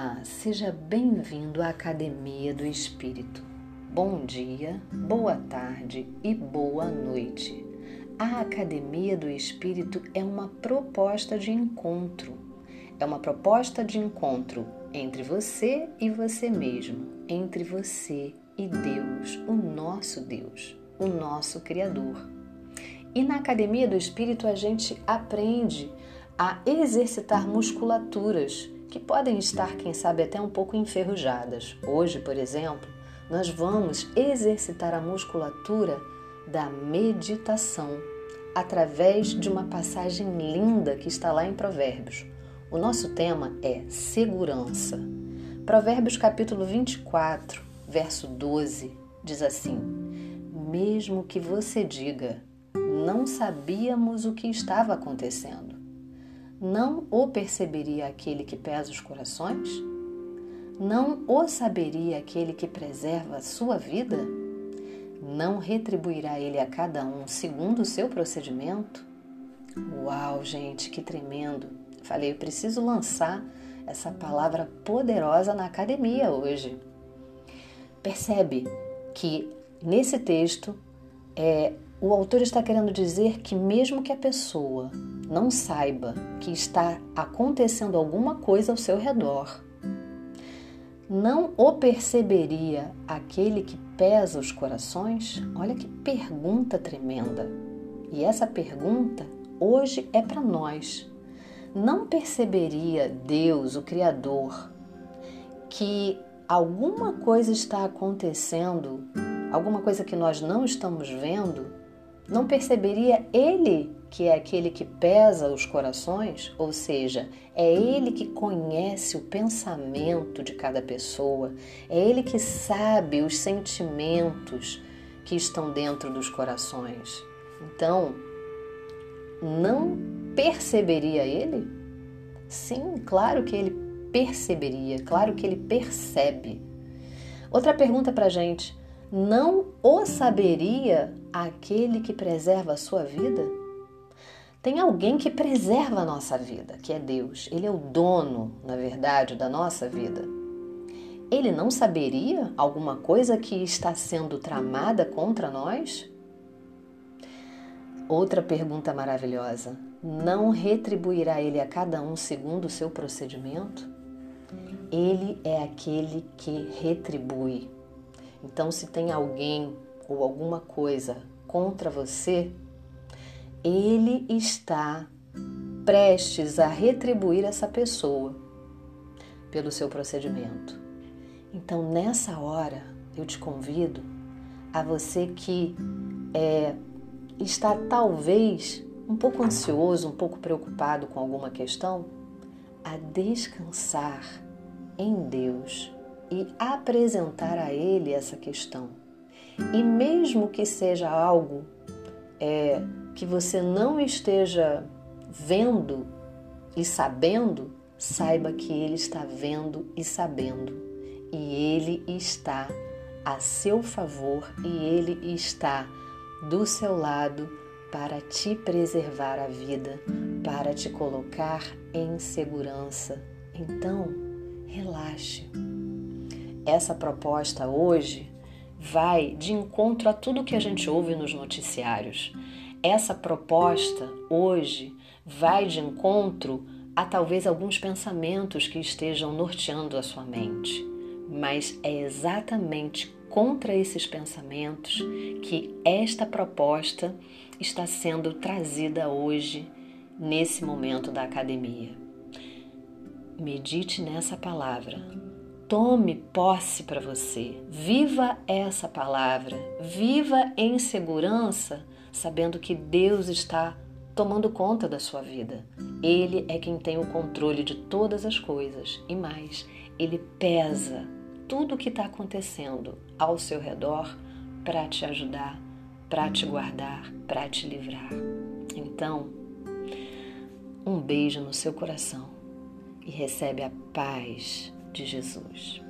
Olá, seja bem-vindo à Academia do Espírito. Bom dia, boa tarde e boa noite. A Academia do Espírito é uma proposta de encontro. É uma proposta de encontro entre você e você mesmo, entre você e Deus, o nosso Deus, o nosso Criador. E na Academia do Espírito a gente aprende a exercitar musculaturas que podem estar, quem sabe, até um pouco enferrujadas. Hoje, por exemplo, nós vamos exercitar a musculatura da meditação através de uma passagem linda que está lá em Provérbios. O nosso tema é segurança. Provérbios capítulo 24, verso 12, diz assim: Mesmo que você diga, não sabíamos o que estava acontecendo não o perceberia aquele que pesa os corações? Não o saberia aquele que preserva a sua vida? Não retribuirá ele a cada um segundo o seu procedimento? Uau, gente, que tremendo! Falei, eu preciso lançar essa palavra poderosa na academia hoje. Percebe que nesse texto é, o autor está querendo dizer que, mesmo que a pessoa não saiba que está acontecendo alguma coisa ao seu redor, não o perceberia aquele que pesa os corações? Olha que pergunta tremenda! E essa pergunta hoje é para nós. Não perceberia Deus, o Criador, que alguma coisa está acontecendo, alguma coisa que nós não estamos vendo não perceberia ele que é aquele que pesa os corações? Ou seja, é ele que conhece o pensamento de cada pessoa, é ele que sabe os sentimentos que estão dentro dos corações. Então, não perceberia ele? Sim, claro que ele perceberia, claro que ele percebe. Outra pergunta para gente: não o saberia aquele que preserva a sua vida? Tem alguém que preserva a nossa vida, que é Deus. Ele é o dono, na verdade, da nossa vida. Ele não saberia alguma coisa que está sendo tramada contra nós? Outra pergunta maravilhosa: não retribuirá ele a cada um segundo o seu procedimento? Ele é aquele que retribui. Então, se tem alguém ou alguma coisa contra você, ele está prestes a retribuir essa pessoa pelo seu procedimento. Então, nessa hora, eu te convido a você que é, está talvez um pouco ansioso, um pouco preocupado com alguma questão, a descansar em Deus e apresentar a Ele essa questão. E mesmo que seja algo é, que você não esteja vendo e sabendo, saiba que Ele está vendo e sabendo. E Ele está a seu favor e Ele está do seu lado para te preservar a vida, para te colocar em segurança. Então, relaxe. Essa proposta hoje vai de encontro a tudo que a gente ouve nos noticiários. Essa proposta hoje vai de encontro a talvez alguns pensamentos que estejam norteando a sua mente, mas é exatamente contra esses pensamentos que esta proposta está sendo trazida hoje, nesse momento da academia. Medite nessa palavra, Tome posse para você. Viva essa palavra. Viva em segurança, sabendo que Deus está tomando conta da sua vida. Ele é quem tem o controle de todas as coisas e mais, ele pesa tudo o que está acontecendo ao seu redor para te ajudar, para te guardar, para te livrar. Então, um beijo no seu coração e recebe a paz de Jesus.